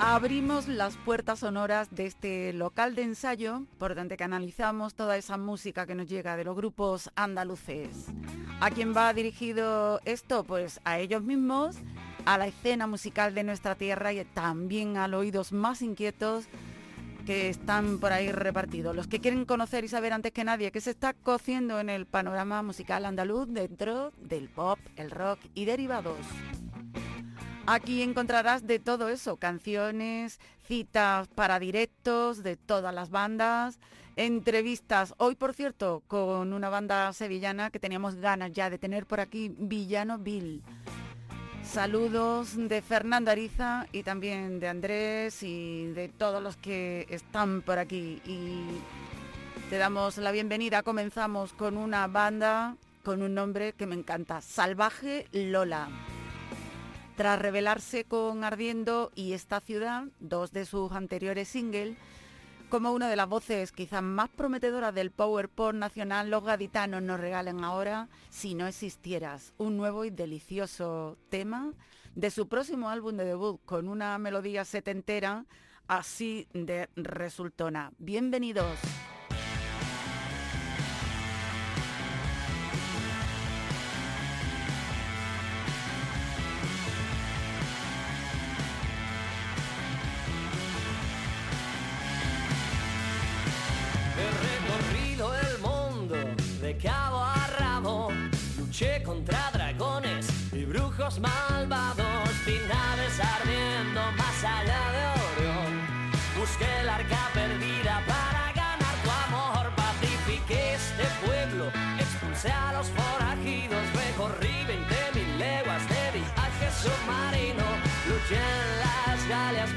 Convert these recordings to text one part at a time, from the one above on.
Abrimos las puertas sonoras de este local de ensayo por donde canalizamos toda esa música que nos llega de los grupos andaluces. ¿A quién va dirigido esto? Pues a ellos mismos, a la escena musical de nuestra tierra y también a los oídos más inquietos que están por ahí repartidos. Los que quieren conocer y saber antes que nadie qué se está cociendo en el panorama musical andaluz dentro del pop, el rock y derivados. Aquí encontrarás de todo eso, canciones, citas para directos de todas las bandas, entrevistas. Hoy, por cierto, con una banda sevillana que teníamos ganas ya de tener por aquí, Villano Bill. Saludos de Fernando Ariza y también de Andrés y de todos los que están por aquí. Y te damos la bienvenida. Comenzamos con una banda con un nombre que me encanta, Salvaje Lola. Tras revelarse con Ardiendo y Esta Ciudad, dos de sus anteriores singles, como una de las voces quizás más prometedoras del power pop nacional, los gaditanos nos regalen ahora Si no existieras, un nuevo y delicioso tema de su próximo álbum de debut con una melodía setentera así de resultona. Bienvenidos. Contra dragones y brujos malvados y naves ardiendo más allá de Orión. Busqué el arca perdida para ganar tu amor, pacifiqué este pueblo, expulsé a los forajidos, recorrí 20 mil leguas de viaje submarino, luché en las galeas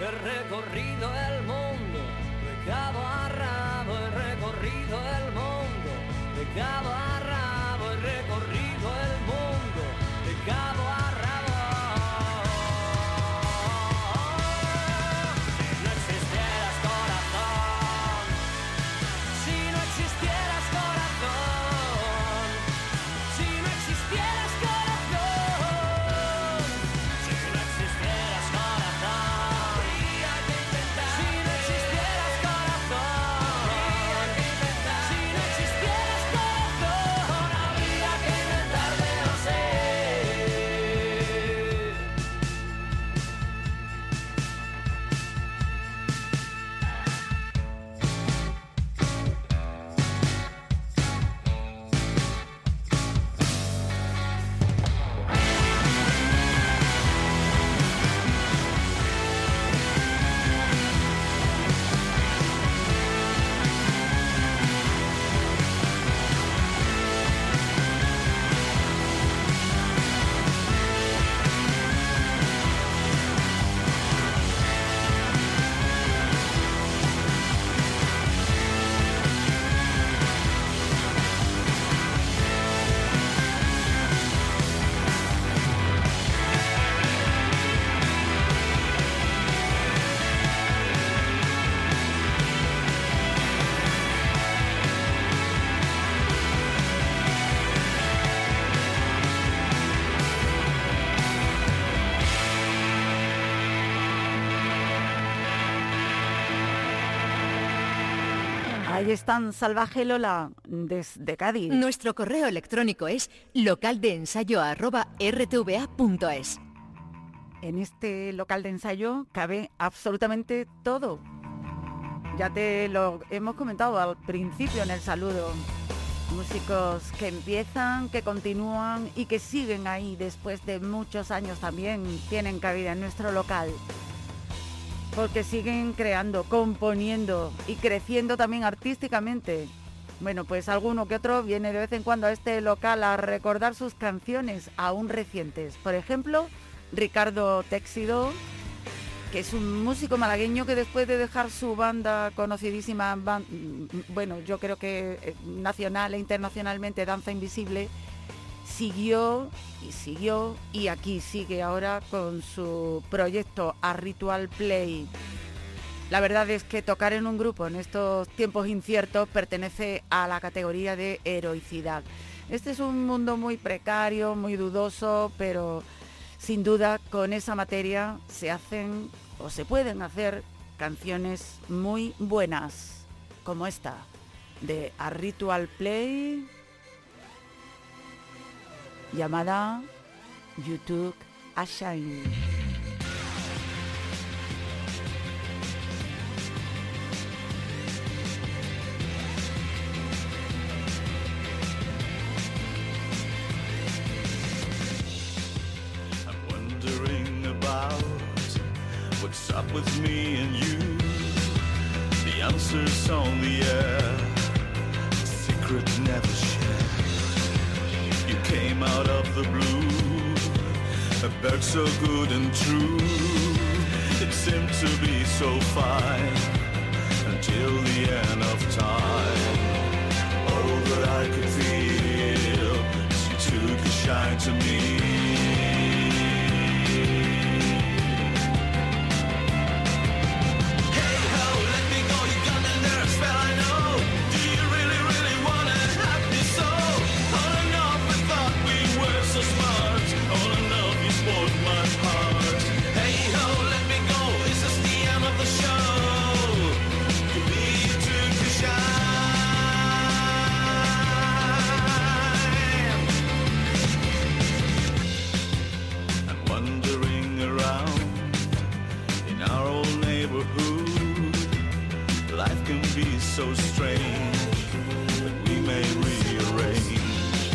He recorrido el mundo, de cabo a rabo, he recorrido el mundo, de cabo a rabo, he recorrido. Ahí están Salvaje Lola desde Cádiz. Nuestro correo electrónico es localdeensayo@rtva.es. En este local de ensayo cabe absolutamente todo. Ya te lo hemos comentado al principio en el saludo. Músicos que empiezan, que continúan y que siguen ahí después de muchos años también tienen cabida en nuestro local. Porque siguen creando, componiendo y creciendo también artísticamente. Bueno, pues alguno que otro viene de vez en cuando a este local a recordar sus canciones aún recientes. Por ejemplo, Ricardo Texido, que es un músico malagueño que después de dejar su banda conocidísima, bueno, yo creo que eh, nacional e internacionalmente Danza Invisible, siguió y siguió y aquí sigue ahora con su proyecto A Ritual Play. La verdad es que tocar en un grupo en estos tiempos inciertos pertenece a la categoría de heroicidad. Este es un mundo muy precario, muy dudoso, pero sin duda, con esa materia se hacen o se pueden hacer canciones muy buenas, como esta, de A Ritual Play, llamada YouTube a Shine. up with me and you. The answer's on the air, bird so good and true. It seemed to be so fine until the end of time. All that I could feel, she took a shine to me. So strange that we may rearrange.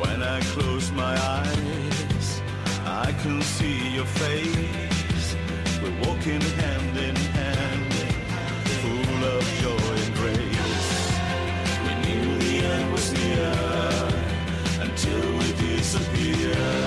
When I close my eyes, I can see your face. We're walking hand in hand, full of joy and grace. We knew the end was near until we disappeared.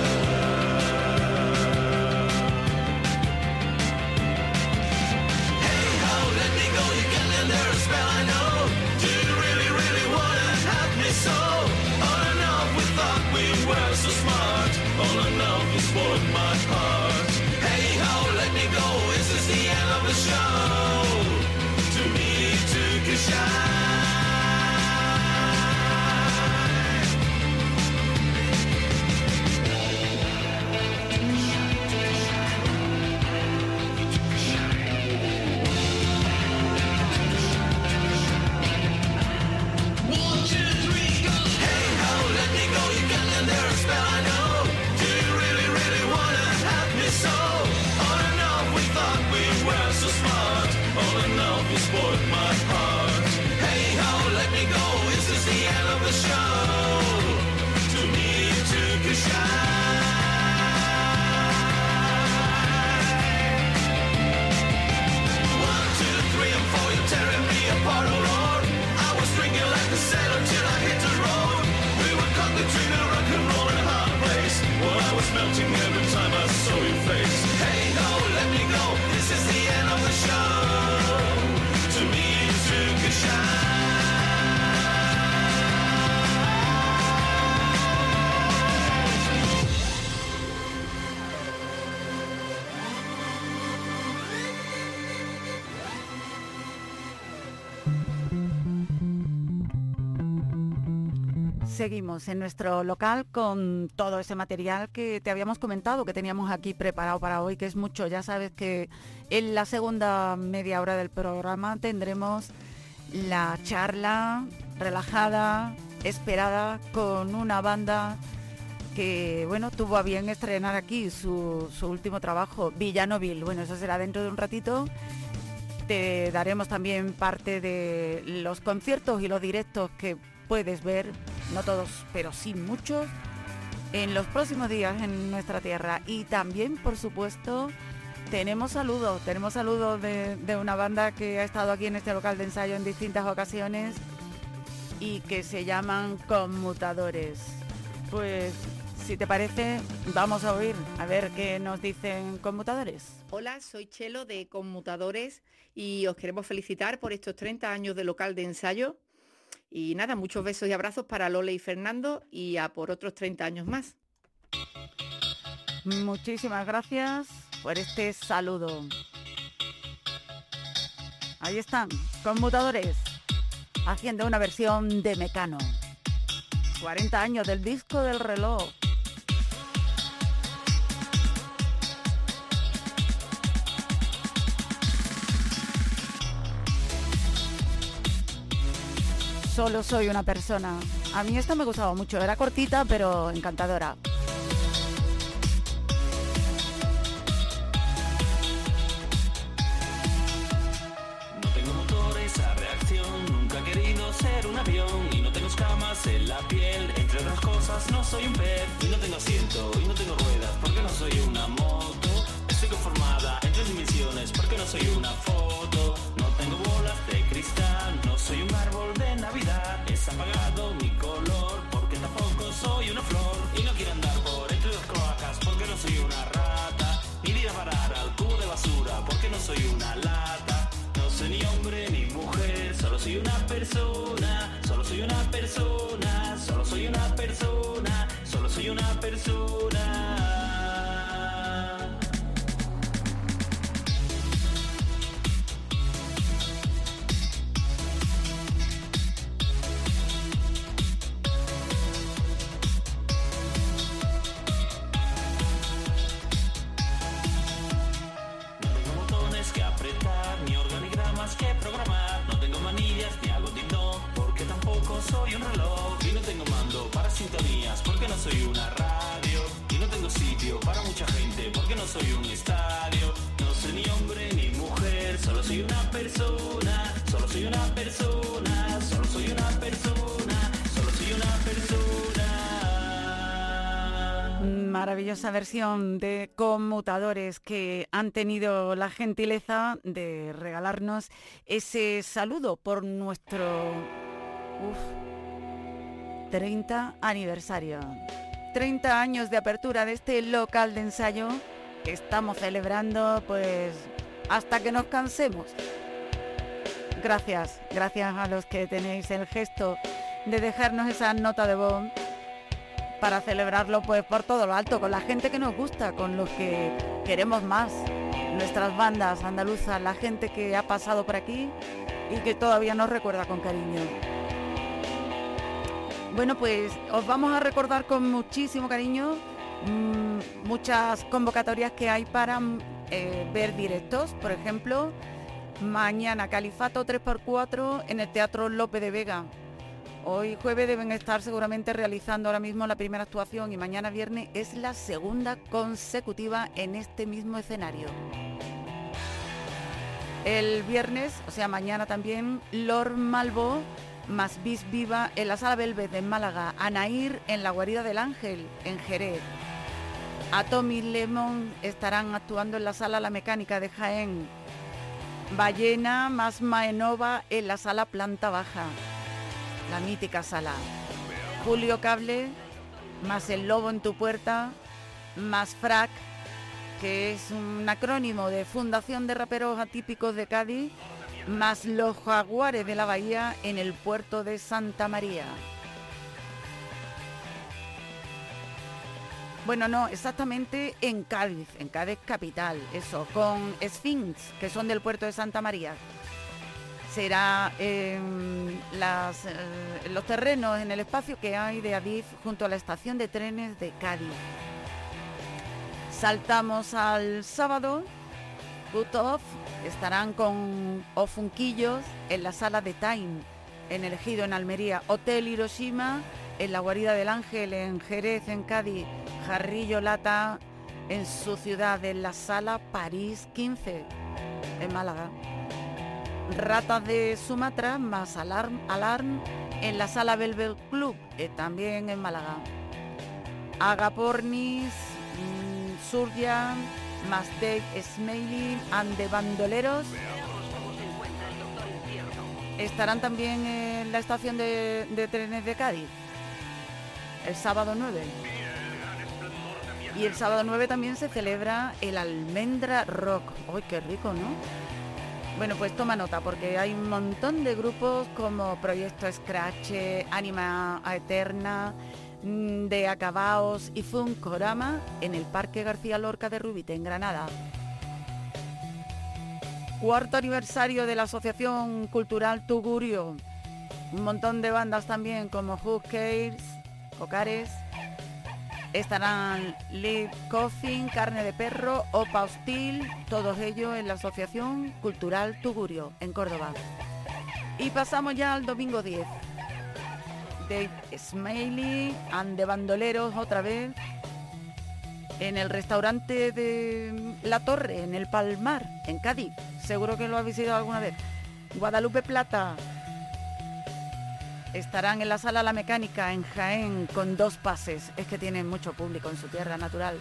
one. En nuestro local con todo ese material que te habíamos comentado, que teníamos aquí preparado para hoy, que es mucho. Ya sabes que en la segunda media hora del programa tendremos la charla relajada, esperada, con una banda que, bueno, tuvo a bien estrenar aquí su, su último trabajo, Villanovil. Bueno, eso será dentro de un ratito. Te daremos también parte de los conciertos y los directos que puedes ver, no todos, pero sí muchos, en los próximos días en nuestra tierra. Y también, por supuesto, tenemos saludos, tenemos saludos de, de una banda que ha estado aquí en este local de ensayo en distintas ocasiones y que se llaman Conmutadores. Pues si te parece, vamos a oír a ver qué nos dicen Conmutadores. Hola, soy Chelo de Conmutadores y os queremos felicitar por estos 30 años de local de ensayo. Y nada, muchos besos y abrazos para Lole y Fernando y a por otros 30 años más. Muchísimas gracias por este saludo. Ahí están, conmutadores, haciendo una versión de Mecano. 40 años del disco del reloj. Solo soy una persona. A mí esta me gustaba mucho, era cortita pero encantadora. No tengo motores a reacción, nunca he querido ser un avión y no tengo escamas en la piel. Entre otras cosas, no soy un pez y no tengo asiento y sintonías, porque no soy una radio. Y no tengo sitio para mucha gente, porque no soy un estadio. No soy ni hombre ni mujer, solo soy una persona. Solo soy una persona, solo soy una persona, solo soy una persona. Maravillosa versión de conmutadores que han tenido la gentileza de regalarnos ese saludo por nuestro uf, 30 aniversario. 30 años de apertura de este local de ensayo que estamos celebrando pues hasta que nos cansemos. Gracias, gracias a los que tenéis el gesto de dejarnos esa nota de voz para celebrarlo pues por todo lo alto, con la gente que nos gusta, con los que queremos más, nuestras bandas andaluzas, la gente que ha pasado por aquí y que todavía nos recuerda con cariño. Bueno, pues os vamos a recordar con muchísimo cariño mm, muchas convocatorias que hay para mm, eh, ver directos, por ejemplo, mañana Califato 3x4 en el Teatro Lope de Vega, Hoy jueves deben estar seguramente realizando ahora mismo la primera actuación y mañana viernes es la segunda consecutiva en este mismo escenario. El viernes, o sea mañana también, Lord Malvo más Bis Viva en la Sala Belved en Málaga, Anair en la Guarida del Ángel en Jerez. Atomic Lemon estarán actuando en la Sala La Mecánica de Jaén. Ballena más Maenova en la Sala Planta Baja la mítica sala. Julio Cable, más El Lobo en tu puerta, más FRAC, que es un acrónimo de Fundación de Raperos Atípicos de Cádiz, más Los Jaguares de la Bahía en el puerto de Santa María. Bueno, no, exactamente en Cádiz, en Cádiz capital, eso, con Sphinx, que son del puerto de Santa María será en las, eh, los terrenos, en el espacio que hay de Adif junto a la estación de trenes de Cádiz. Saltamos al sábado Good Off estarán con Ofunquillos en la sala de Time, en el Ejido en Almería, Hotel Hiroshima en la Guarida del Ángel en Jerez, en Cádiz, Jarrillo Lata en su ciudad, en la sala París 15, en Málaga. Ratas de Sumatra más Alarm, Alarm en la sala Velvet Club, eh, también en Málaga. Agapornis, mm, Surya, más Dave Smiley and the Bandoleros. Estarán también en la estación de, de trenes de Cádiz el sábado 9. Y el sábado 9 también se celebra el Almendra Rock. ¡Ay, qué rico, ¿no? Bueno, pues toma nota, porque hay un montón de grupos como Proyecto Scratch, Anima Eterna, de Acabaos y Funkorama en el Parque García Lorca de Rubite, en Granada. Cuarto aniversario de la Asociación Cultural Tugurio. Un montón de bandas también como Who Cares, Ocares. Estarán Live Coffin, Carne de Perro, Opa Hostil, todos ellos en la Asociación Cultural Tugurio, en Córdoba. Y pasamos ya al domingo 10. Dave Smiley and de Bandoleros otra vez en el restaurante de La Torre, en el Palmar, en Cádiz. Seguro que lo habéis ido alguna vez. Guadalupe Plata, estarán en la sala La Mecánica en Jaén con dos pases. Es que tienen mucho público en su tierra natural.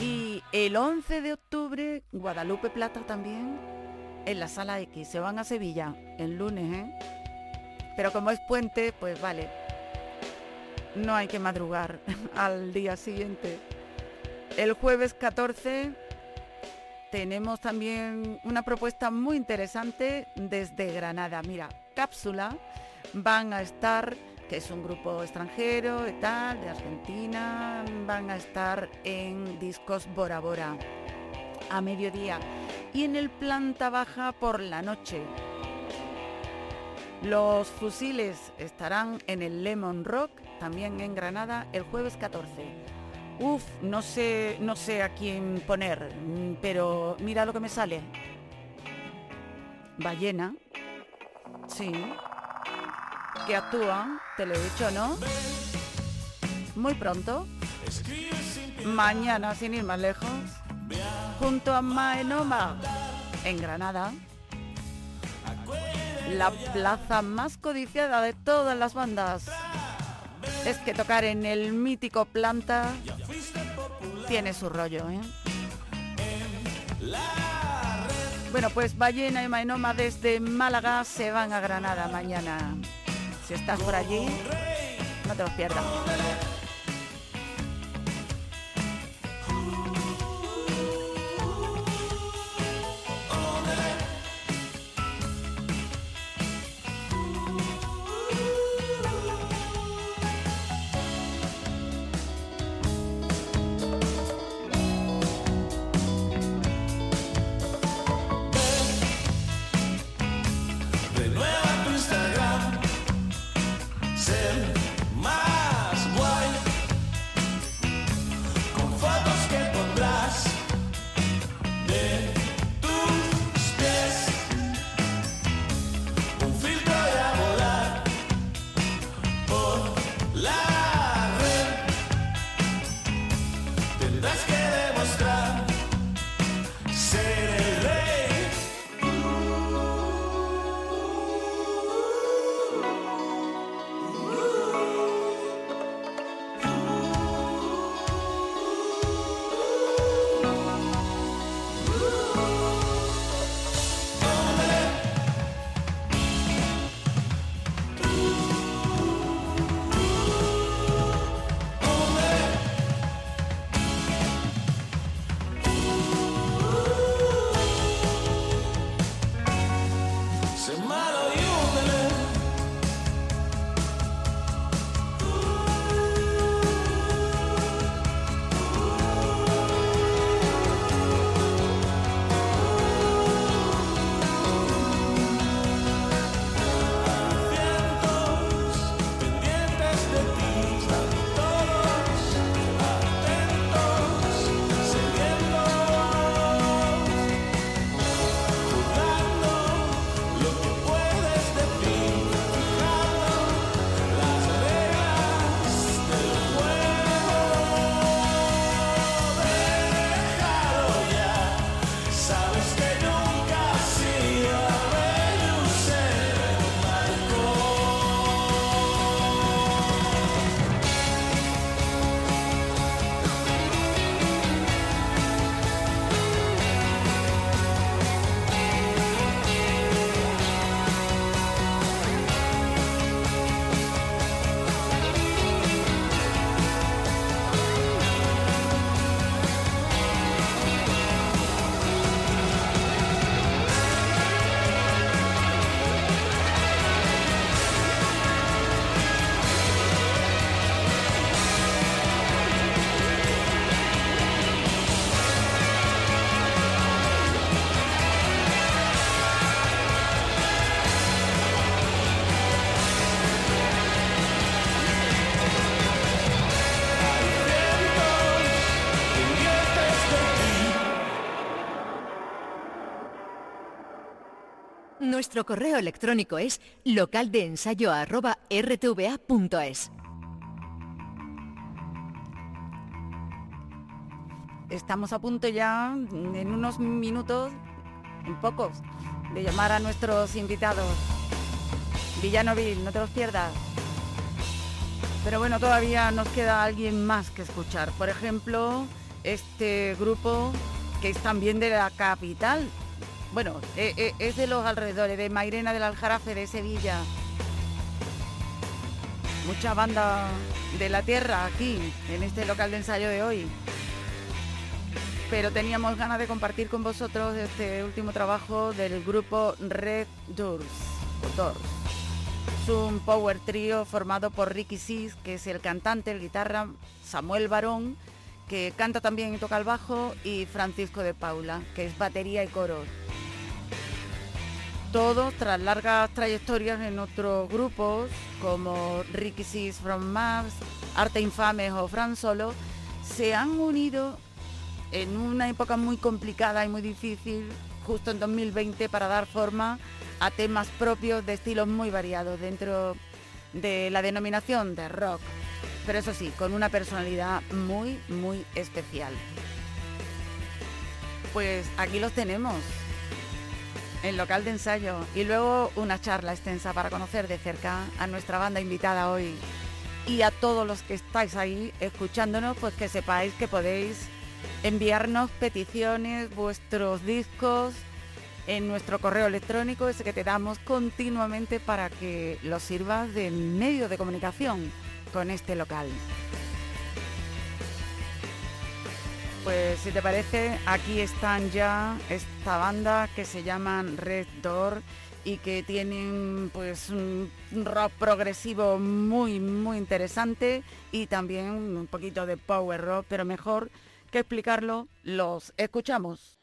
Y el 11 de octubre, Guadalupe Plata también en la sala X. Se van a Sevilla el lunes, ¿eh? Pero como es puente, pues vale. No hay que madrugar al día siguiente. El jueves 14 tenemos también una propuesta muy interesante desde Granada. Mira, cápsula van a estar, que es un grupo extranjero y tal, de Argentina, van a estar en Discos Bora Bora a mediodía y en el planta baja por la noche. Los fusiles estarán en el Lemon Rock, también en Granada, el jueves 14. Uf, no sé, no sé a quién poner, pero mira lo que me sale. Ballena. Sí que actúan, te lo he dicho, ¿no? Muy pronto, mañana sin ir más lejos, junto a Maenoma, en Granada, la plaza más codiciada de todas las bandas. Es que tocar en el mítico planta tiene su rollo, ¿eh? Bueno, pues Ballena y Maenoma desde Málaga se van a Granada mañana. Si estás por allí, no te los pierdas. Nuestro correo electrónico es localdeensayo.rtva.es. Estamos a punto ya, en unos minutos, en pocos, de llamar a nuestros invitados. Villanovil, no te los pierdas. Pero bueno, todavía nos queda alguien más que escuchar. Por ejemplo, este grupo que es también de la capital. Bueno, e, e, es de los alrededores, de Mairena del Aljarafe, de Sevilla. Mucha banda de la tierra aquí, en este local de ensayo de hoy. Pero teníamos ganas de compartir con vosotros este último trabajo del grupo Red Doors. Doors. Es un power trio formado por Ricky Sis, que es el cantante, el guitarra, Samuel Barón, que canta también y toca el bajo, y Francisco de Paula, que es batería y coro. Todos, tras largas trayectorias en otros grupos, como Ricky Sis from Mars, Arte Infames o Fran Solo, se han unido en una época muy complicada y muy difícil, justo en 2020, para dar forma a temas propios de estilos muy variados dentro de la denominación de rock pero eso sí, con una personalidad muy, muy especial. Pues aquí los tenemos, en local de ensayo, y luego una charla extensa para conocer de cerca a nuestra banda invitada hoy. Y a todos los que estáis ahí escuchándonos, pues que sepáis que podéis enviarnos peticiones, vuestros discos, en nuestro correo electrónico, ese que te damos continuamente para que los sirvas de medio de comunicación con este local. Pues si te parece, aquí están ya esta banda que se llaman Red Door y que tienen pues un rock progresivo muy muy interesante y también un poquito de power rock, pero mejor que explicarlo, los escuchamos.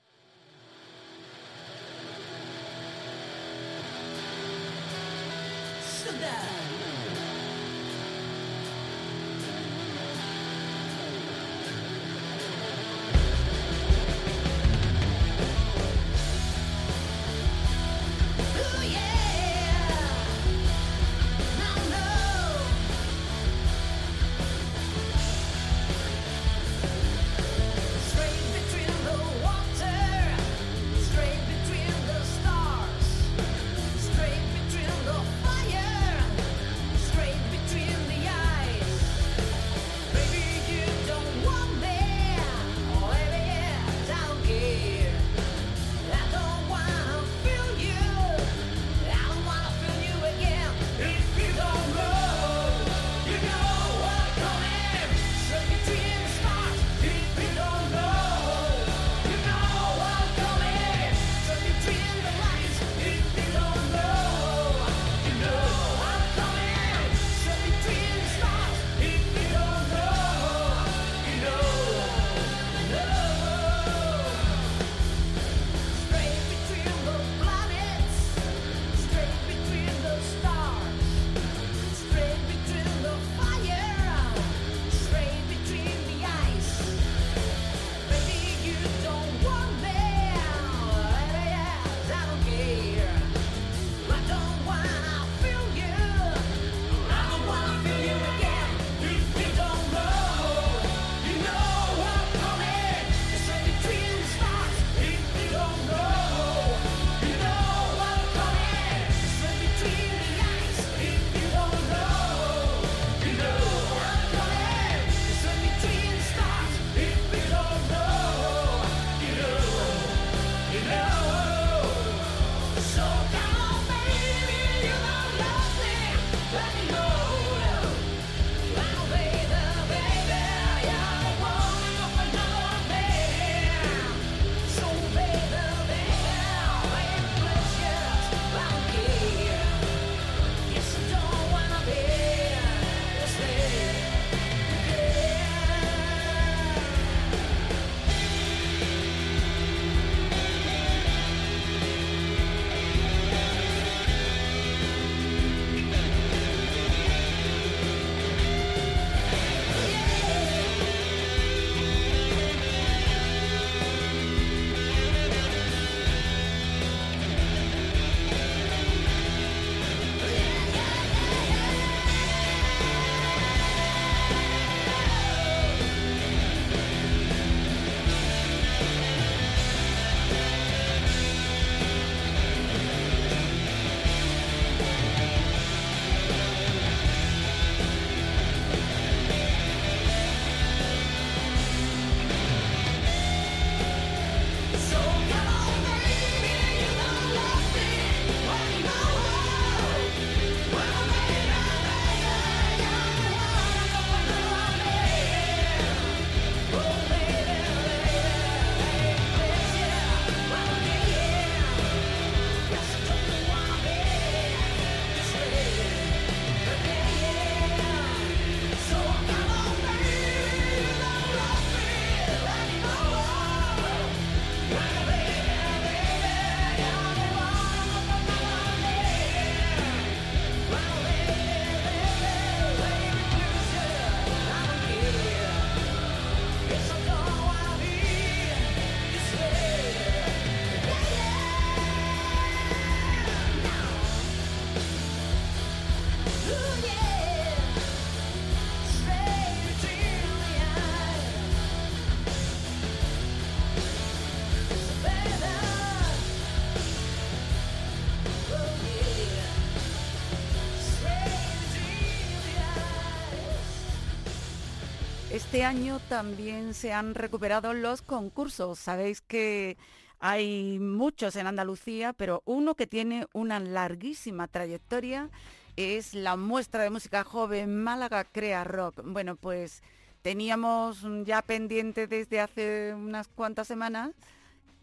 Año también se han recuperado los concursos. Sabéis que hay muchos en Andalucía, pero uno que tiene una larguísima trayectoria es la muestra de música joven Málaga Crea Rock. Bueno, pues teníamos ya pendiente desde hace unas cuantas semanas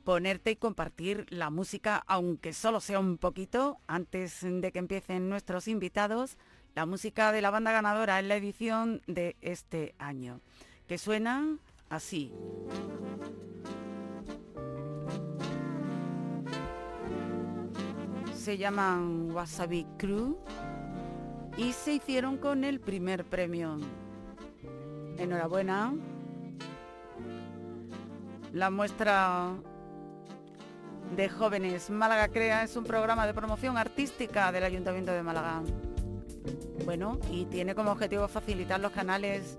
ponerte y compartir la música, aunque solo sea un poquito, antes de que empiecen nuestros invitados, la música de la banda ganadora en la edición de este año, que suena así. Se llaman Wasabi Crew y se hicieron con el primer premio. Enhorabuena. La muestra de jóvenes Málaga Crea es un programa de promoción artística del Ayuntamiento de Málaga. Bueno, y tiene como objetivo facilitar los canales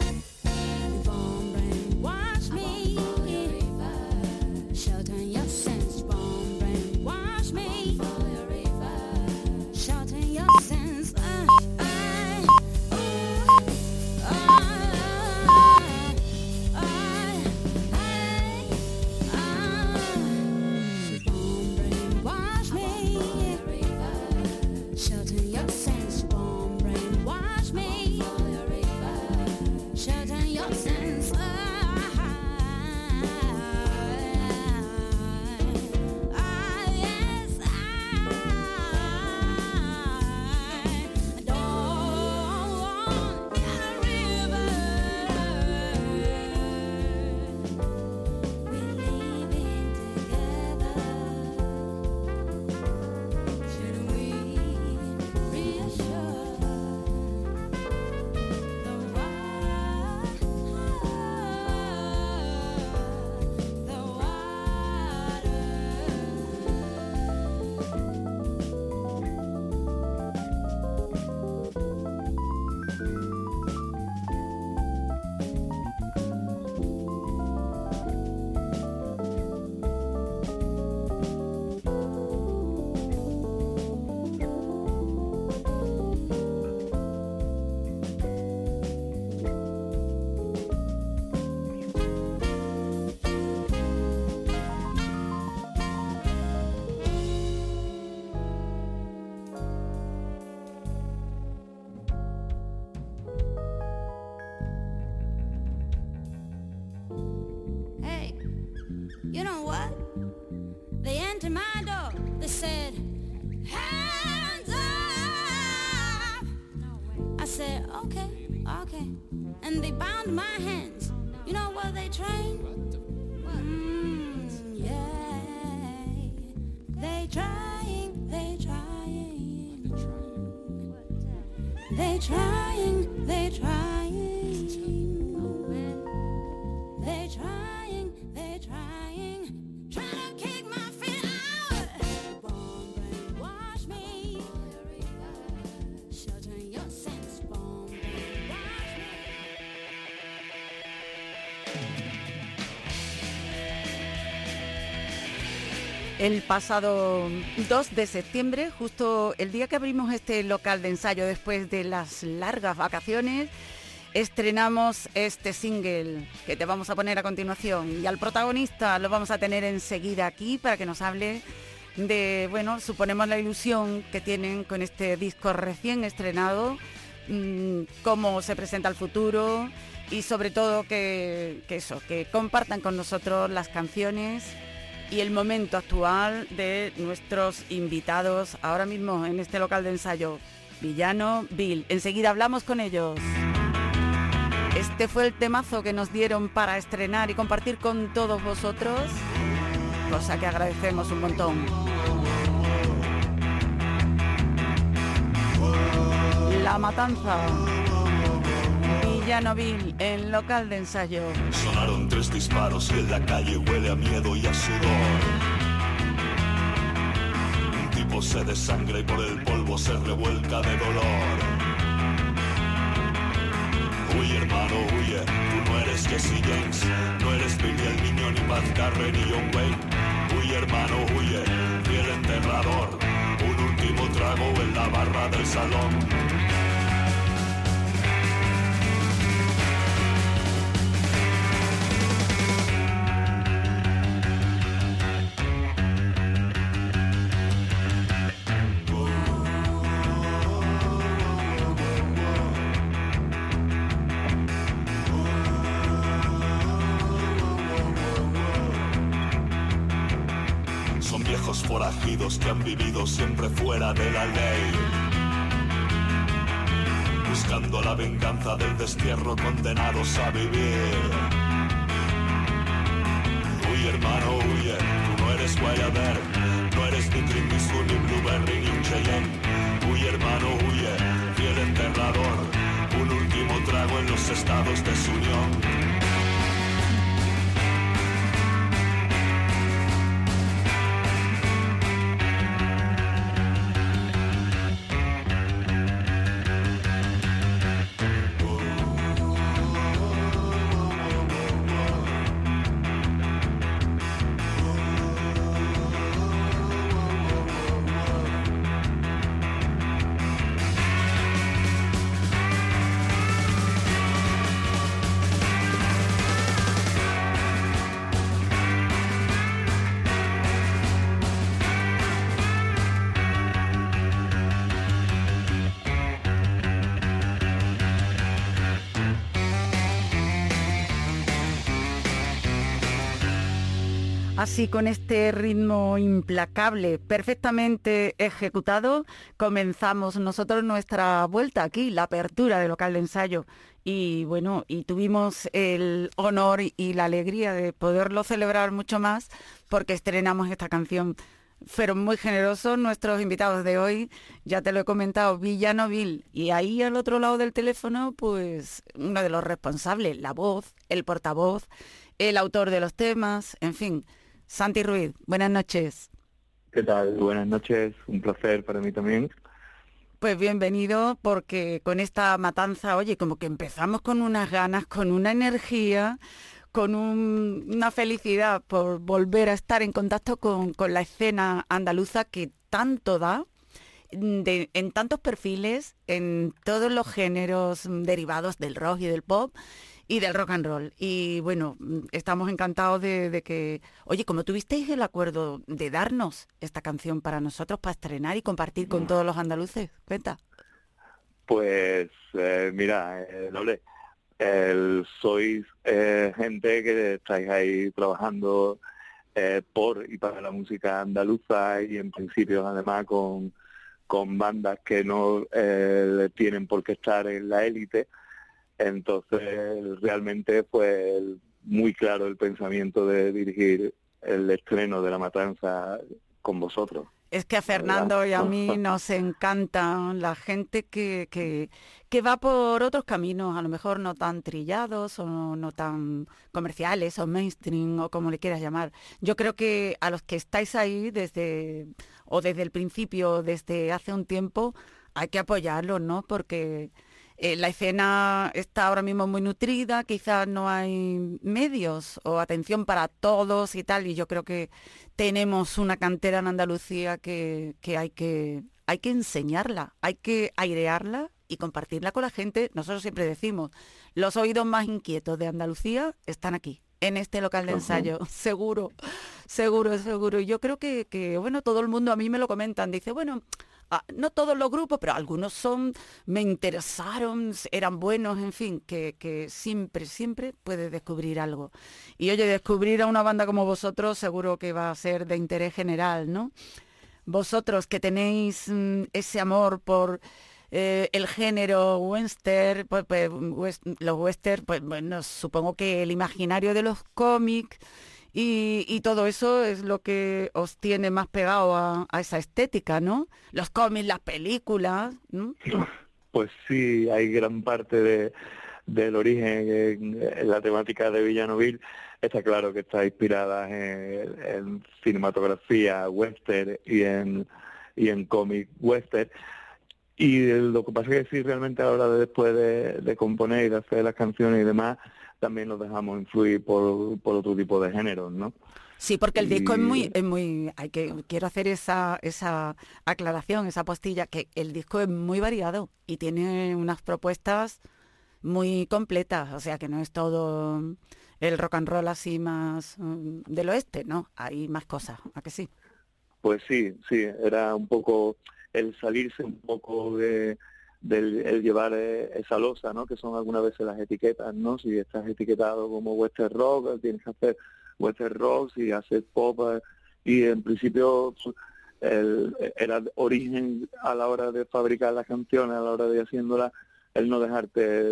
They trying, they trying. They trying, they trying. El pasado 2 de septiembre, justo el día que abrimos este local de ensayo después de las largas vacaciones, estrenamos este single que te vamos a poner a continuación. Y al protagonista lo vamos a tener enseguida aquí para que nos hable de, bueno, suponemos la ilusión que tienen con este disco recién estrenado, mm, cómo se presenta el futuro y sobre todo que, que eso, que compartan con nosotros las canciones y el momento actual de nuestros invitados ahora mismo en este local de ensayo, Villano Bill. Enseguida hablamos con ellos. Este fue el temazo que nos dieron para estrenar y compartir con todos vosotros, cosa que agradecemos un montón. La matanza. Villanovil, en local de ensayo. Sonaron tres disparos y en la calle huele a miedo y a sudor. Un tipo se desangra y por el polvo se revuelca de dolor. Huye hermano, huye, tú no eres Jesse James, no eres Billy el niño, ni Baz Carre, ni John Wayne. Huye hermano, huye, fiel enterrador, un último trago en la barra del salón. Que han vivido siempre fuera de la ley. Buscando la venganza del destierro, condenados a vivir. Así con este ritmo implacable, perfectamente ejecutado, comenzamos nosotros nuestra vuelta aquí, la apertura del local de ensayo. Y bueno, y tuvimos el honor y la alegría de poderlo celebrar mucho más porque estrenamos esta canción. Fueron muy generosos nuestros invitados de hoy, ya te lo he comentado, Villanovil. Y ahí al otro lado del teléfono, pues uno de los responsables, la voz, el portavoz, el autor de los temas, en fin Santi Ruiz, buenas noches. ¿Qué tal? Buenas noches, un placer para mí también. Pues bienvenido porque con esta matanza, oye, como que empezamos con unas ganas, con una energía, con una felicidad por volver a estar en contacto con, la escena andaluza que tanto da, en tantos perfiles, en todos los géneros derivados del rock y del pop y del rock and roll. Y bueno, mm, estamos encantados de, que, oye, como tuvisteis el acuerdo de darnos esta canción para nosotros, para estrenar y compartir con todos los andaluces, cuenta. Pues eh, mira, eh, sois eh, gente que estáis ahí trabajando eh, por y para la música andaluza y en principio además con, con bandas que no tienen por qué estar en la élite entonces, realmente fue muy claro el pensamiento de dirigir el estreno de La Matanza con vosotros. Es que a Fernando y a mí nos encanta la gente que, que, que, va por otros caminos, a lo mejor no tan trillados o no, tan comerciales o mainstream o como le quieras llamar. Yo creo que a los que estáis ahí desde o desde el principio, desde hace un tiempo, hay que apoyarlos, ¿no? Porque eh, la escena está ahora mismo muy nutrida, quizás no hay medios o atención para todos y tal, y yo creo que tenemos una cantera en Andalucía que, hay, que hay que enseñarla, hay que airearla y compartirla con la gente. Nosotros siempre decimos, los oídos más inquietos de Andalucía están aquí, en este local de ensayo, seguro, seguro, seguro. Y yo creo que, que, bueno, todo el mundo a mí me lo comentan, dice, bueno, Ah, no todos los grupos, pero algunos son, me interesaron, eran buenos, en fin, que, siempre, siempre puedes descubrir algo. Y oye, descubrir a una banda como vosotros seguro que va a ser de interés general, ¿no? Vosotros que tenéis mm, ese amor por eh, el género western, pues, pues los western, pues bueno, supongo que el imaginario de los cómics y, todo eso es lo que os tiene más pegado a, esa estética, ¿no? Los cómics, las películas. ¿no? Pues sí, hay gran parte de, del origen en, la temática de Villanovil. Está claro que está inspirada en, cinematografía western y en, y en cómic western. Y lo que pasa es que sí, realmente a la hora de después de, de componer y de hacer las canciones y demás, también nos dejamos influir por, por otro tipo de géneros, ¿no? Sí, porque el disco es muy, es muy, hay que, quiero hacer esa, esa aclaración, esa postilla, que el disco es muy variado y tiene unas propuestas muy completas, o sea que no es todo el rock and roll así más mm, del oeste, ¿no? Hay más cosas, ¿a que sí? Pues sí, sí, era un poco el salirse un poco de del el llevar eh, esa losa, ¿no? Que son algunas veces las etiquetas, ¿no? Si estás etiquetado como western rock, tienes que hacer western rock, si haces pop, eh, y en principio el, era origen a la hora de fabricar las canciones, a la hora de haciéndolas, el no dejarte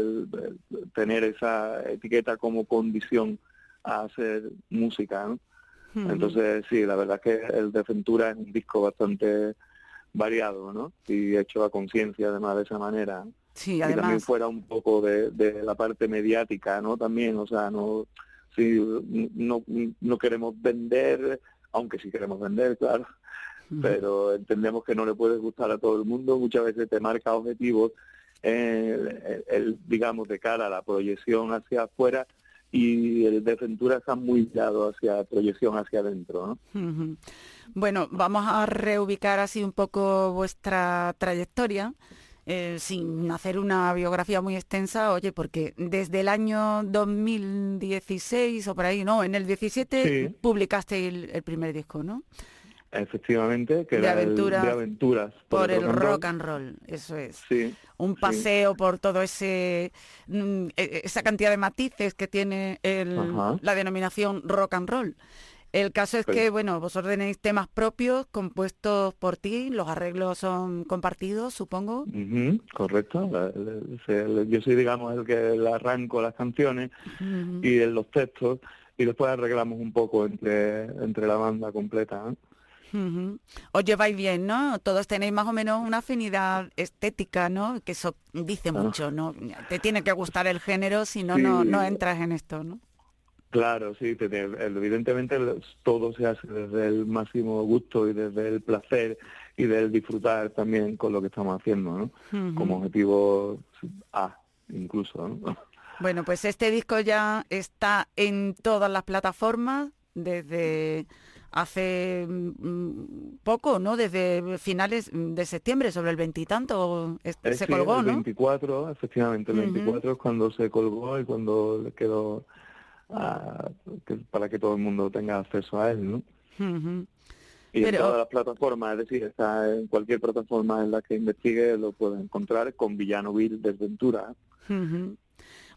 tener esa etiqueta como condición a hacer música, ¿no? Entonces, sí, la verdad es que el de Ventura es un disco bastante variado, ¿no? Y hecho a conciencia además de esa manera. Sí, además... Y también fuera un poco de, de, la parte mediática, ¿no? También, o sea, no, sí, no, no queremos vender, aunque sí queremos vender, claro, pero entendemos que no le puede gustar a todo el mundo, muchas veces te marca objetivos, eh, el, digamos, de cara a la proyección hacia afuera y el de Ventura está muy dado hacia proyección hacia adentro, ¿no? Bueno, vamos a reubicar así un poco vuestra trayectoria. Eh, sin hacer una biografía muy extensa, oye, porque desde el año 2016 o por ahí, no, en el 17 publicaste el, primer disco, ¿no? Efectivamente, que de, era aventura, de aventuras por, el, rock, and roll, eso es. Sí, un paseo por todo ese mm, e, e, esa cantidad de matices que tiene el, la denominación rock and roll. El caso es que, bueno, vos tenéis temas propios compuestos por ti, los arreglos son compartidos, supongo. correcto. yo soy, digamos, el que le arranco las canciones y los textos y después arreglamos un poco entre, entre la banda completa. Os lleváis bien, ¿no? Todos tenéis más o menos una afinidad estética, ¿no? Que eso dice ah. mucho, ¿no? Te tiene que gustar el género, si no, no, no entras en esto, ¿no? Claro, sí, evidentemente todo se hace desde el máximo gusto y desde el placer y del disfrutar también con lo que estamos haciendo, ¿no? Como objetivo A, incluso, ¿no? Bueno, pues este disco ya está en todas las plataformas desde hace mm, poco, ¿no? Desde finales de septiembre, sobre el veintitanto, se sí, colgó, el ¿no? 24, efectivamente, el 24 es cuando se colgó y cuando le quedó para que todo el mundo tenga acceso a él, ¿no? Y en todas las plataformas, es decir, está en cualquier plataforma en la que investigue lo puede encontrar con Villano Vil Desventura.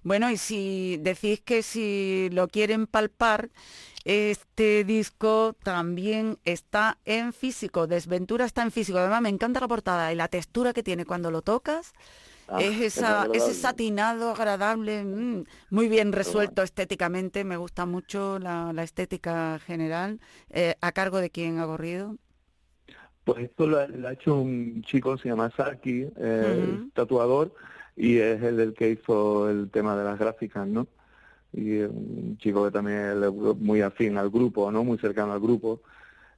Bueno, y si decís que si lo quieren palpar, este disco también está en físico, Desventura está en físico. Además, me encanta la portada y la textura que tiene cuando lo tocas. Ah, es esa, ese satinado agradable, mm, muy bien resuelto estéticamente, me gusta mucho la, estética general. Eh, ¿A cargo de quién ha corrido? Pues esto lo ha, hecho un chico, se llama Saki, eh, tatuador, y es el del que hizo el tema de las gráficas, ¿no? Y un chico que también es muy afín al grupo, ¿no? Muy cercano al grupo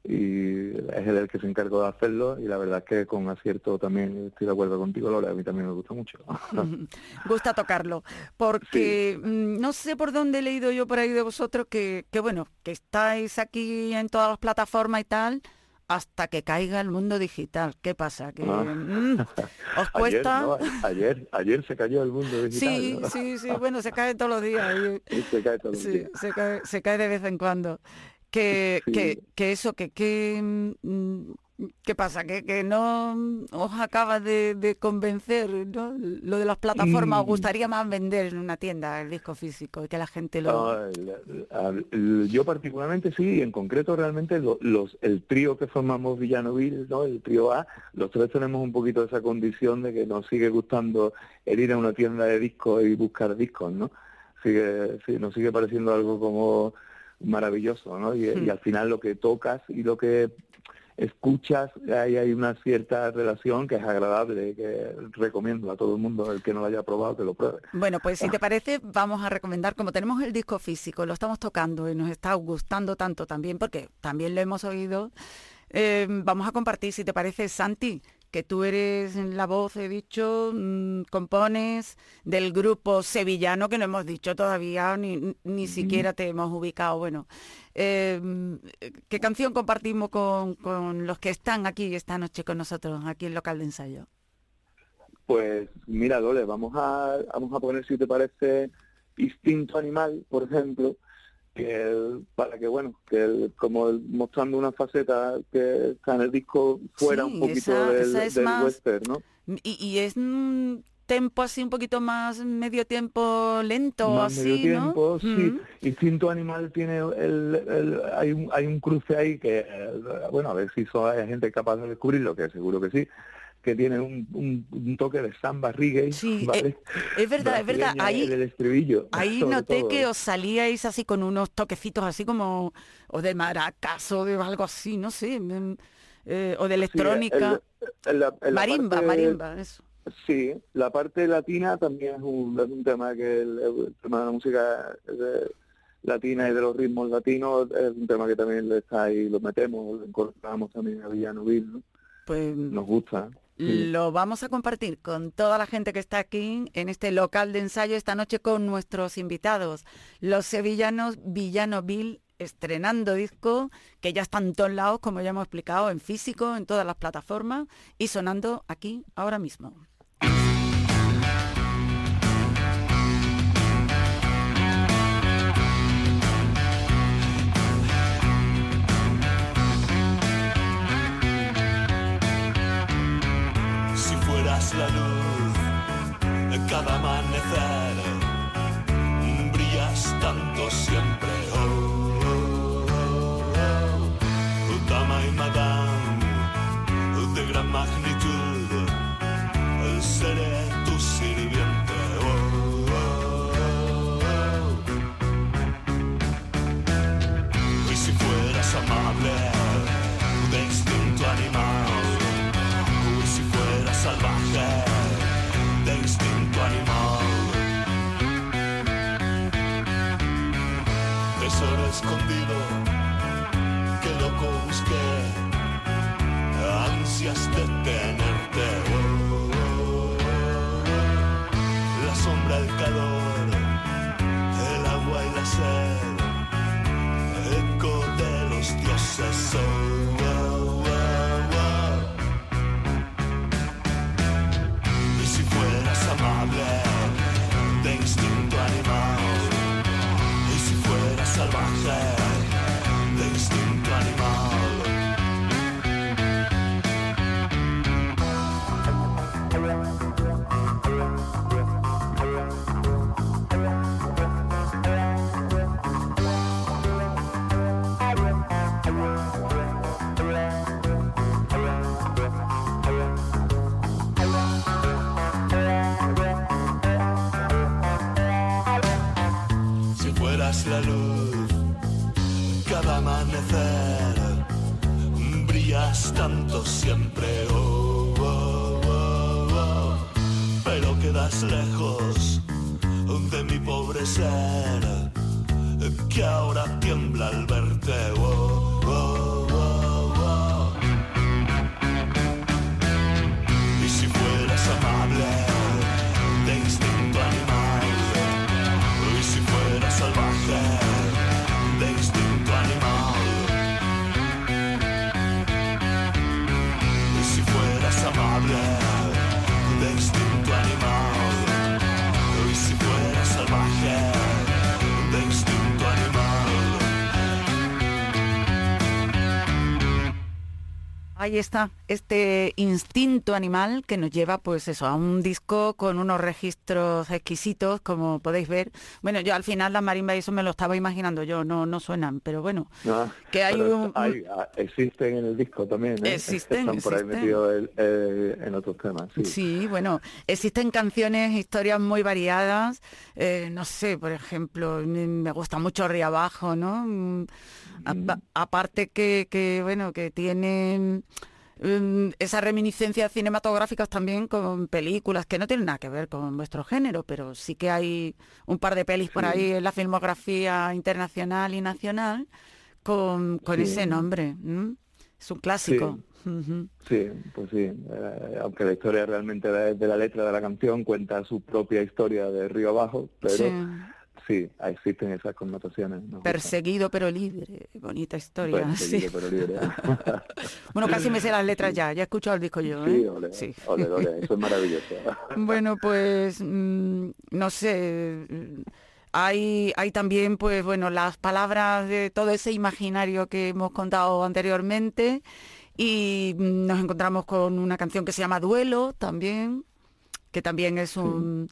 y es el que se encargó de hacerlo y la verdad es que con acierto también estoy de acuerdo contigo Lola, a mí también me gusta mucho. gusta tocarlo, porque mm, no sé por dónde he leído yo por ahí de vosotros que, que bueno, que estáis aquí en todas las plataformas y tal, hasta que caiga el mundo digital. ¿Qué pasa? Que ah. mm, os cuesta. Ayer, ayer, se cayó el mundo digital. Sí, sí, sí. Bueno, se cae todos los días. se cae todos los días. Se cae, se cae de vez en cuando que, que, que, eso, que, que mm, ¿qué pasa? Que, que no os acaba de, convencer, ¿no? Lo de las plataformas, ¿os mm. gustaría más vender en una tienda el disco físico y que la gente lo... yo particularmente sí, y en concreto realmente los, el trío que formamos Villanovil, ¿no? el trío A, los tres tenemos un poquito esa condición de que nos sigue gustando el ir a una tienda de discos y buscar discos, ¿no? Sigue, sí, nos sigue pareciendo algo como maravilloso, ¿no? Y, al final lo que tocas y lo que escuchas, ahí hay una cierta relación que es agradable, que recomiendo a todo el mundo, el que no lo haya probado, que lo pruebe. Bueno, pues si te parece, vamos a recomendar, como tenemos el disco físico, lo estamos tocando y nos está gustando tanto también, porque también lo hemos oído, eh, vamos a compartir, si te parece, Santi, que tú eres la voz, he dicho, mm, compones del grupo sevillano, que no hemos dicho todavía, ni, ni siquiera te hemos ubicado. Bueno, eh, ¿qué canción compartimos con, con los que están aquí esta noche con nosotros, aquí en local de ensayo? Pues mira, Dole, vamos a, vamos a poner, si te parece, Instinto Animal, por ejemplo, que para que, bueno, que como mostrando una faceta que está en el disco fuera Sí, un poquito esa- del, esa es del más- western, ¿no? Y, y es un tempo así un poquito más medio tiempo lento, Más así, medio tiempo, ¿no? sí. Mm. Instinto Animal tiene el, el- hay, un, hay un cruce ahí que, eh, bueno, a ver si so- hay gente capaz de descubrirlo, que seguro que sí, que tiene un, un- un toque de samba reggae, Sí, ¿vale? eh, es verdad, es verdad. Ahí, el estribillo. ahí noté todo. que os salíais así con unos toquecitos así como, o de maracas o de algo así, no sé, mm, eh, o de electrónica. el- en la- en la marimba, parte- marimba, eso. Sí, la parte latina también es un, es un tema que el, el tema de la música de- latina y de los ritmos latinos es un tema que también está ahí, lo metemos, lo incorporamos también a Villanubil, ¿no? Pues Nos gusta. Lo vamos a compartir con toda la gente que está aquí en este local de ensayo esta noche con nuestros invitados, los sevillanos Villanoville, estrenando disco que ya está en todos lados, como ya hemos explicado, en físico, en todas las plataformas y sonando aquí ahora mismo. Lejos de mi pobre ser, que ahora tiembla al verte. Ahí está, este instinto animal que nos lleva pues eso, a un disco con unos registros exquisitos, como podéis ver. Bueno, yo al final la marimba y eso me lo estaba imaginando yo, no, no suenan, pero bueno, Ah, que hay un- hay- ah, existen en el disco también, ¿eh? Existen, Están por ahí existen. metidos el- eh, en otros temas, sí. Sí, bueno, existen canciones, historias muy variadas. eh, no sé, por ejemplo, me me gusta mucho Río Abajo, ¿no? Apa- aparte que, que, bueno, que tienen mm, esas reminiscencias cinematográficas también con películas que no tienen nada que ver con vuestro género, pero sí que hay un par de pelis por ahí en la filmografía internacional y nacional con, con Sí. ese nombre. Es un clásico. Sí, pues sí. Eh, aunque la historia realmente de, de, la letra de la canción cuenta su propia historia de río abajo, pero sí, sí existen esas connotaciones. Perseguido pero libre, bonita historia. Perseguido pero libre. bueno, casi me sé las letras ya, ya he escuchado el disco yo. ¿eh? Sí, ole, ole, eso es maravilloso. bueno, pues mm, no sé hay, hay también, pues bueno, las palabras de todo ese imaginario que hemos contado anteriormente y nos encontramos con una canción que se llama Duelo también, que también es un...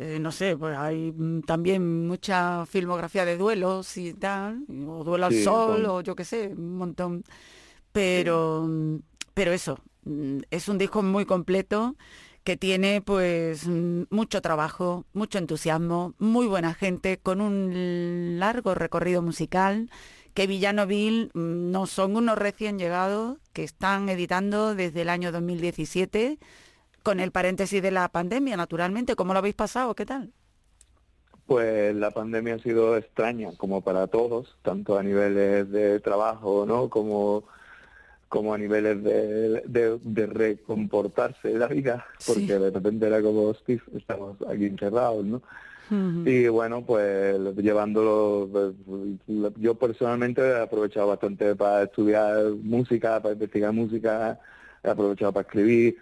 Eh, no sé, pues hay también mucha filmografía de duelos y tal, o duelo al sol, o yo qué sé, un montón. Pero, pero eso, mm, es un disco muy completo que tiene pues mucho trabajo, mucho entusiasmo, muy buena gente, con un largo recorrido musical, que Villanoville mm, no son unos recién llegados que están editando desde el año 2017, con el paréntesis de la pandemia, naturalmente. ¿Cómo lo habéis pasado? ¿Qué tal? Pues la pandemia ha sido extraña, como para todos, tanto a niveles de trabajo, ¿no? Como como a niveles de, de, recomportarse la vida, porque de repente era como, hostia, estamos aquí encerrados, ¿no? Y bueno, pues llevándolo, pues, yo personalmente he aprovechado bastante para estudiar música, para investigar música, he aprovechado para escribir,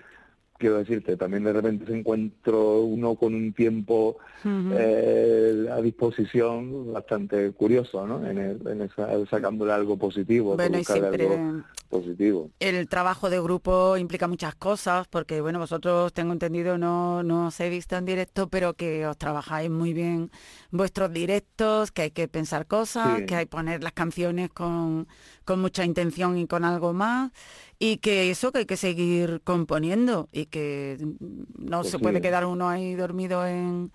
quiero decirte, también de repente se encuentro uno con un tiempo eh, a disposición bastante curioso, ¿no? En, en sacándole algo positivo, bueno, y siempre algo positivo. El trabajo de grupo implica muchas cosas, porque bueno, vosotros tengo entendido, no, no os he visto en directo, pero que os trabajáis muy bien vuestros directos, que hay que pensar cosas, que hay que poner las canciones con, con mucha intención y con algo más y que eso que hay que seguir componiendo y que no pues se puede quedar uno ahí dormido en,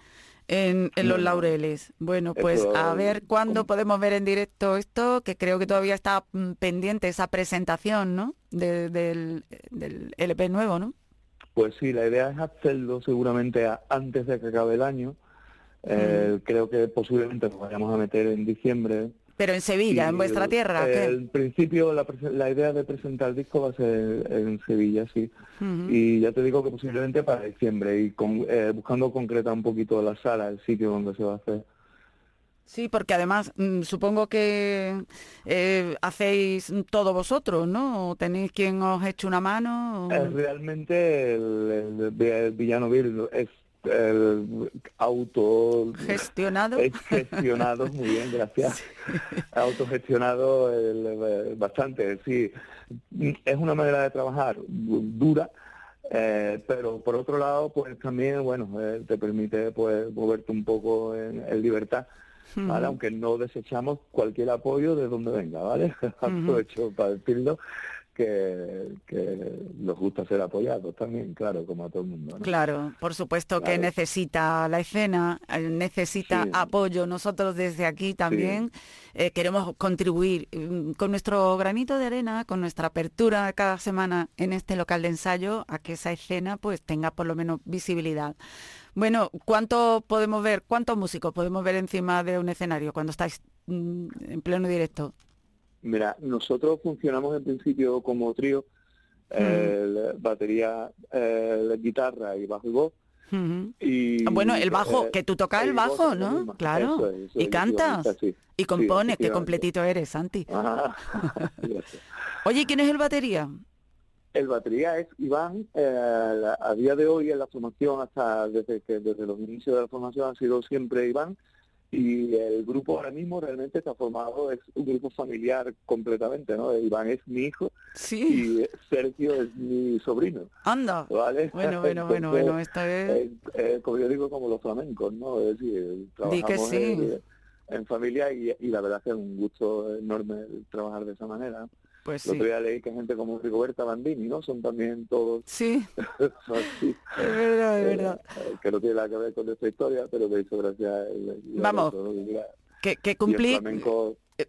en, los laureles. Bueno, pues a ver cuándo podemos ver en directo esto, que creo que todavía está mm, pendiente esa presentación, ¿no? del, del LP nuevo, ¿no? Pues sí, la idea es hacerlo seguramente antes de que acabe el año. Eh, creo que posiblemente nos vayamos a meter en diciembre pero en Sevilla, en vuestra tierra. En principio la, idea de presentar el disco va a ser en Sevilla, sí. Y ya te digo que posiblemente para diciembre y con, eh, buscando concretar un poquito la sala, el sitio donde se va a hacer. Sí, porque además mm, supongo que eh, hacéis todo vosotros, ¿no? ¿Tenéis quien os eche una mano? Eh, realmente el, el, Villano es el auto gestionado. gestionado muy bien gracias. Autogestionado el, bastante sí. Es una manera de trabajar dura eh, pero por otro lado pues también bueno eh, te permite pues moverte un poco en, libertad ¿vale? aunque no desechamos cualquier apoyo de donde venga vale aprovecho para decirlo que, que nos gusta ser apoyados también, claro, como a todo el mundo. Claro, por supuesto que necesita la escena, eh, necesita apoyo. Nosotros desde aquí también eh, queremos contribuir mm, con nuestro granito de arena, con nuestra apertura cada semana en este local de ensayo, a que esa escena pues tenga por lo menos visibilidad. Bueno, ¿cuánto podemos ver, cuántos músicos podemos ver encima de un escenario cuando estáis mm, en pleno directo? Mira, nosotros funcionamos en principio como trío, batería, guitarra y bajo y voz. y, ah, bueno, el bajo, eh, que tú tocas el bajo, ¿no? claro. y cantas. Y compones, qué completito eres, Santi. Ah, Oye, ¿quién es el batería? El batería es Iván, eh, a día de hoy en la formación, hasta desde que desde los inicios de la formación ha sido siempre Iván, y el grupo ahora mismo realmente está formado, es un grupo familiar completamente, ¿no? Iván es mi hijo y Sergio es mi sobrino. Anda. ¿vale? Bueno, bueno, bueno, bueno, esta vez... Eh, eh, como yo digo, como los flamencos, ¿no? Es decir, trabajamos en, familia y, y, la verdad es que es un gusto enorme trabajar de esa manera. Pues sí. Lo leí que gente como Rigoberta Bandini, ¿no? Son también todos... Sí. Es verdad, es verdad. Eh, que no tiene nada que ver con esta historia, pero me hizo gracia... Vamos, que, que cumplí...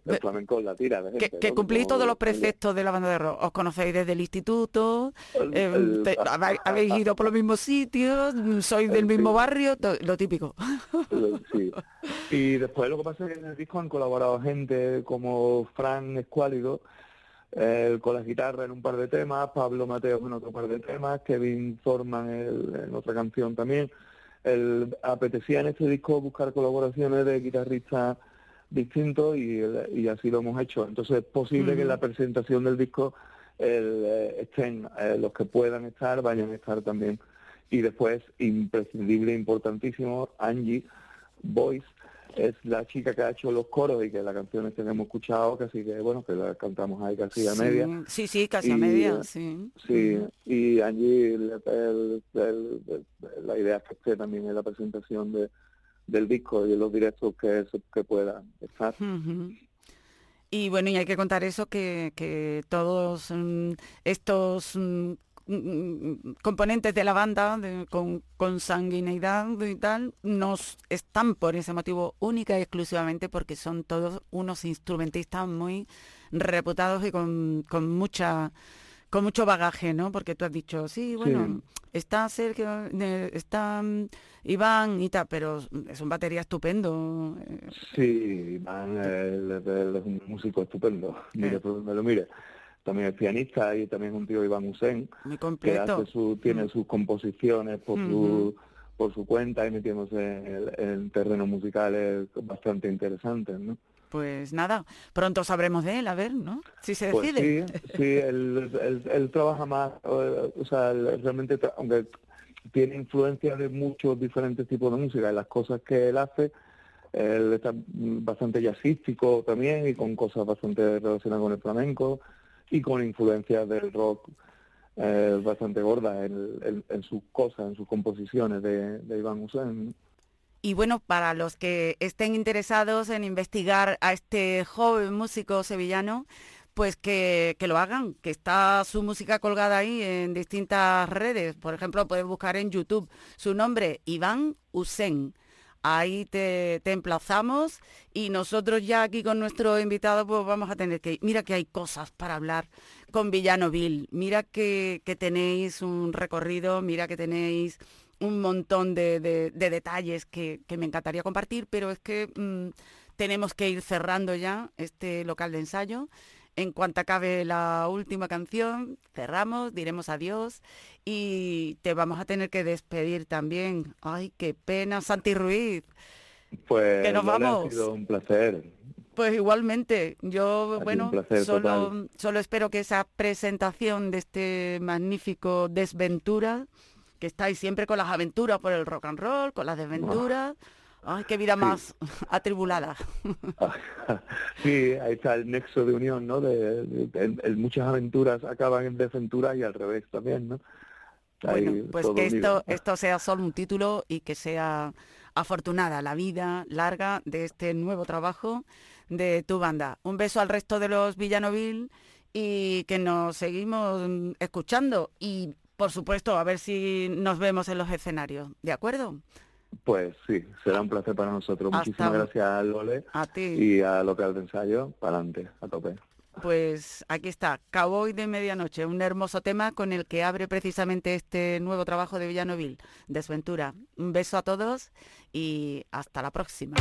El flamenco, la tira Que, que cumplís todos los preceptos de la banda de rock. Os conocéis desde el instituto, eh, habéis ido por los mismos sitios, sois del mismo barrio, lo típico. Sí. Y después lo que pasa es que en el disco han colaborado gente como Fran Escuálido, él con la guitarra en un par de temas, Pablo Mateo en otro par de temas, Kevin Thorman en, en otra canción también. El, apetecía en este disco buscar colaboraciones de guitarristas distintos y, y así lo hemos hecho. Entonces es posible que en la presentación del disco el, eh, estén eh, los que puedan estar, vayan a estar también. Y después, imprescindible, importantísimo, Angie Voice, es la chica que ha hecho los coros y que las canciones que hemos escuchado, casi que bueno, que las cantamos ahí casi a media. Sí, sí, casi a media, sí. Sí, y Angie, la idea es que esté también en la presentación de, del disco y en los directos que, que pueda estar. Y bueno, y hay que contar eso, que, que todos mm, estos Mm, componentes de la banda con, con, sanguineidad y tal nos están por ese motivo única y exclusivamente porque son todos unos instrumentistas muy reputados y con, con mucha con mucho bagaje, ¿no? Porque tú has dicho, sí, bueno, está Sergio, eh, está mm, Iván y tal, pero es un batería estupendo. Eh. Sí, Iván es, un músico estupendo, mire por me lo mire también es pianista y también es un tío Iván Hussein, que hace su, tiene mm. sus composiciones por su por su cuenta y metiéndose en el, terreno musical es bastante interesante, ¿no? Pues nada, pronto sabremos de él, a ver, ¿no? Si se pues decide. sí, sí, él, él, trabaja más, o sea, realmente, aunque tiene influencia de muchos diferentes tipos de música y las cosas que él hace, él está bastante jazzístico también y con cosas bastante relacionadas con el flamenco y con influencias del rock eh, bastante gorda en, sus cosas, en sus composiciones de, Iván Hussein. Y bueno, para los que estén interesados en investigar a este joven músico sevillano, pues que, lo hagan, que está su música colgada ahí en distintas redes. Por ejemplo, pueden buscar en YouTube su nombre, Iván Hussein ahí te, emplazamos y nosotros ya aquí con nuestro invitado pues vamos a tener que... Mira que hay cosas para hablar con Villanovil, mira que, tenéis un recorrido, mira que tenéis un montón de, detalles que, me encantaría compartir, pero es que mm, tenemos que ir cerrando ya este local de ensayo. En cuanto acabe la última canción, cerramos, diremos adiós y te vamos a tener que despedir también. Ay, qué pena, Santi Ruiz. Pues que nos vamos. ha sido un placer. Pues igualmente, yo bueno, solo, solo espero que esa presentación de este magnífico Desventura, que estáis siempre con las aventuras por el rock and roll, con las desventuras. Ay, qué vida más atribulada. sí, ahí está el nexo de unión, ¿no? De, muchas aventuras acaban en desventura y al revés también, ¿no? bueno, pues que esto, esto sea solo un título y que sea afortunada la vida larga de este nuevo trabajo de tu banda. Un beso al resto de los Villanovil y que nos seguimos escuchando y por supuesto a ver si nos vemos en los escenarios. ¿De acuerdo? Pues sí, será un placer para nosotros. Muchísimas gracias a Lole a ti. y a Local de Ensayo. Para adelante, a tope. Pues aquí está, Cowboy de Medianoche, un hermoso tema con el que abre precisamente este nuevo trabajo de Villanovil, Desventura. Un beso a todos y hasta la próxima.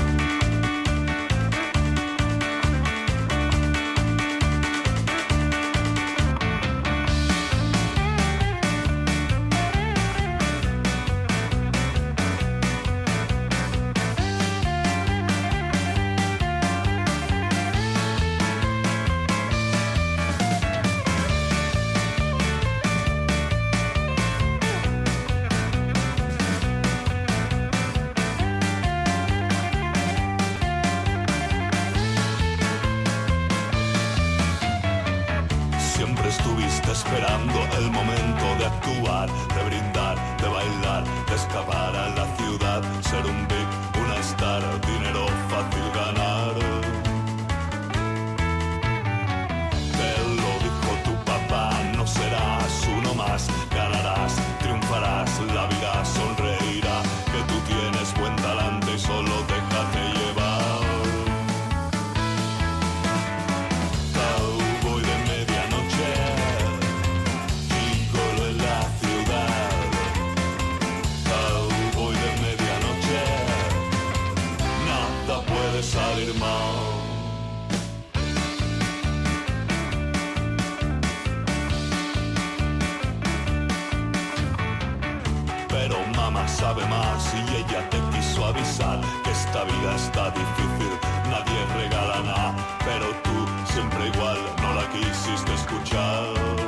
ya te quiso avisar que esta vida está difícil, nadie regala nada, pero tú siempre igual no la quisiste escuchar.